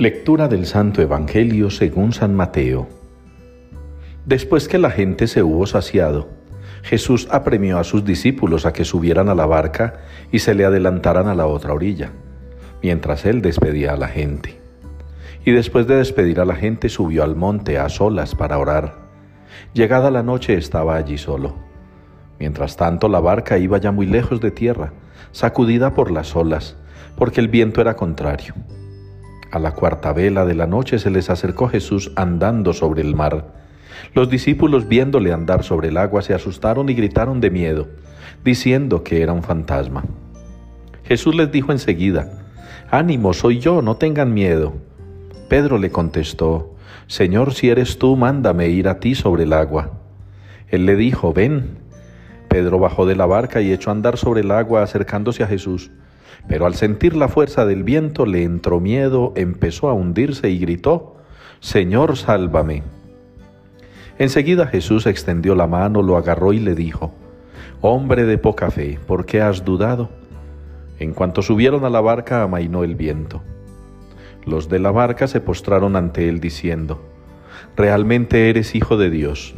Lectura del Santo Evangelio según San Mateo. Después que la gente se hubo saciado, Jesús apremió a sus discípulos a que subieran a la barca y se le adelantaran a la otra orilla, mientras él despedía a la gente. Y después de despedir a la gente subió al monte a solas para orar. Llegada la noche estaba allí solo. Mientras tanto la barca iba ya muy lejos de tierra, sacudida por las olas, porque el viento era contrario. A la cuarta vela de la noche se les acercó Jesús andando sobre el mar. Los discípulos viéndole andar sobre el agua se asustaron y gritaron de miedo, diciendo que era un fantasma. Jesús les dijo enseguida, Ánimo, soy yo, no tengan miedo. Pedro le contestó, Señor, si eres tú, mándame ir a ti sobre el agua. Él le dijo, Ven. Pedro bajó de la barca y echó a andar sobre el agua acercándose a Jesús. Pero al sentir la fuerza del viento le entró miedo, empezó a hundirse y gritó, Señor, sálvame. Enseguida Jesús extendió la mano, lo agarró y le dijo, Hombre de poca fe, ¿por qué has dudado? En cuanto subieron a la barca, amainó el viento. Los de la barca se postraron ante él diciendo, Realmente eres hijo de Dios.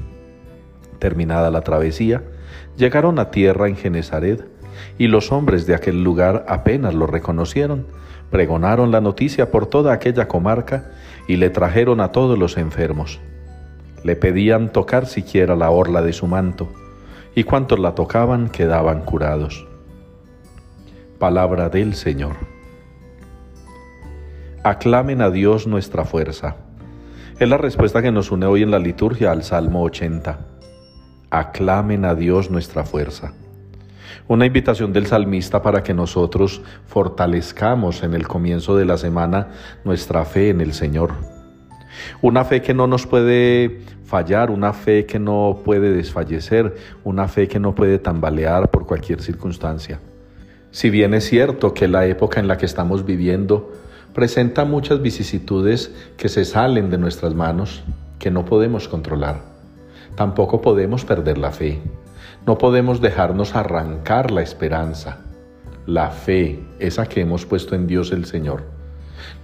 Terminada la travesía, llegaron a tierra en Genezaret, y los hombres de aquel lugar apenas lo reconocieron, pregonaron la noticia por toda aquella comarca y le trajeron a todos los enfermos. Le pedían tocar siquiera la orla de su manto, y cuantos la tocaban quedaban curados. Palabra del Señor. Aclamen a Dios nuestra fuerza. Es la respuesta que nos une hoy en la liturgia al Salmo 80. Aclamen a Dios nuestra fuerza. Una invitación del salmista para que nosotros fortalezcamos en el comienzo de la semana nuestra fe en el Señor. Una fe que no nos puede fallar, una fe que no puede desfallecer, una fe que no puede tambalear por cualquier circunstancia. Si bien es cierto que la época en la que estamos viviendo presenta muchas vicisitudes que se salen de nuestras manos, que no podemos controlar, tampoco podemos perder la fe. No podemos dejarnos arrancar la esperanza, la fe, esa que hemos puesto en Dios el Señor.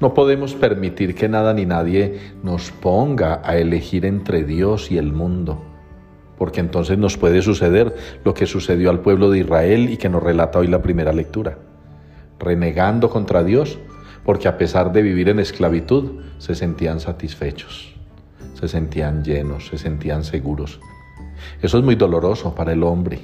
No podemos permitir que nada ni nadie nos ponga a elegir entre Dios y el mundo, porque entonces nos puede suceder lo que sucedió al pueblo de Israel y que nos relata hoy la primera lectura, renegando contra Dios, porque a pesar de vivir en esclavitud, se sentían satisfechos, se sentían llenos, se sentían seguros. Eso es muy doloroso para el hombre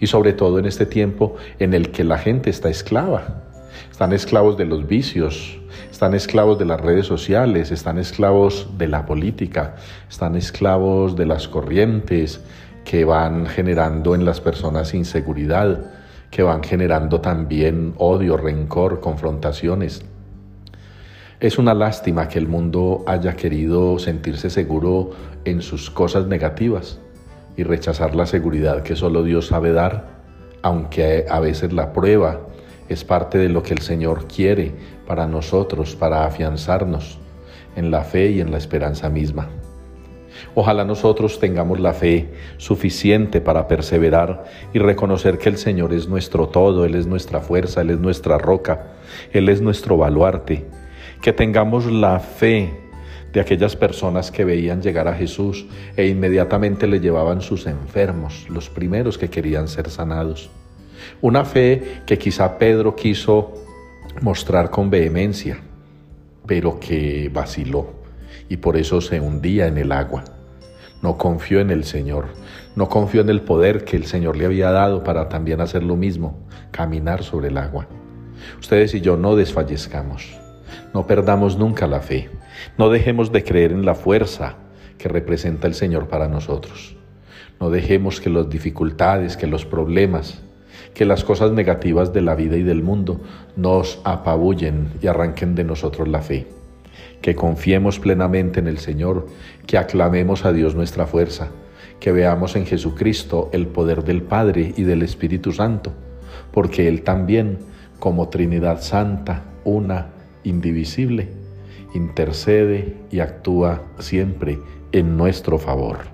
y sobre todo en este tiempo en el que la gente está esclava. Están esclavos de los vicios, están esclavos de las redes sociales, están esclavos de la política, están esclavos de las corrientes que van generando en las personas inseguridad, que van generando también odio, rencor, confrontaciones. Es una lástima que el mundo haya querido sentirse seguro en sus cosas negativas y rechazar la seguridad que solo Dios sabe dar, aunque a veces la prueba es parte de lo que el Señor quiere para nosotros, para afianzarnos en la fe y en la esperanza misma. Ojalá nosotros tengamos la fe suficiente para perseverar y reconocer que el Señor es nuestro todo, Él es nuestra fuerza, Él es nuestra roca, Él es nuestro baluarte. Que tengamos la fe de aquellas personas que veían llegar a Jesús e inmediatamente le llevaban sus enfermos, los primeros que querían ser sanados. Una fe que quizá Pedro quiso mostrar con vehemencia, pero que vaciló y por eso se hundía en el agua. No confió en el Señor, no confió en el poder que el Señor le había dado para también hacer lo mismo, caminar sobre el agua. Ustedes y yo no desfallezcamos. No perdamos nunca la fe. No dejemos de creer en la fuerza que representa el Señor para nosotros. No dejemos que las dificultades, que los problemas, que las cosas negativas de la vida y del mundo nos apabullen y arranquen de nosotros la fe. Que confiemos plenamente en el Señor, que aclamemos a Dios nuestra fuerza, que veamos en Jesucristo el poder del Padre y del Espíritu Santo, porque Él también, como Trinidad Santa, una, indivisible, intercede y actúa siempre en nuestro favor.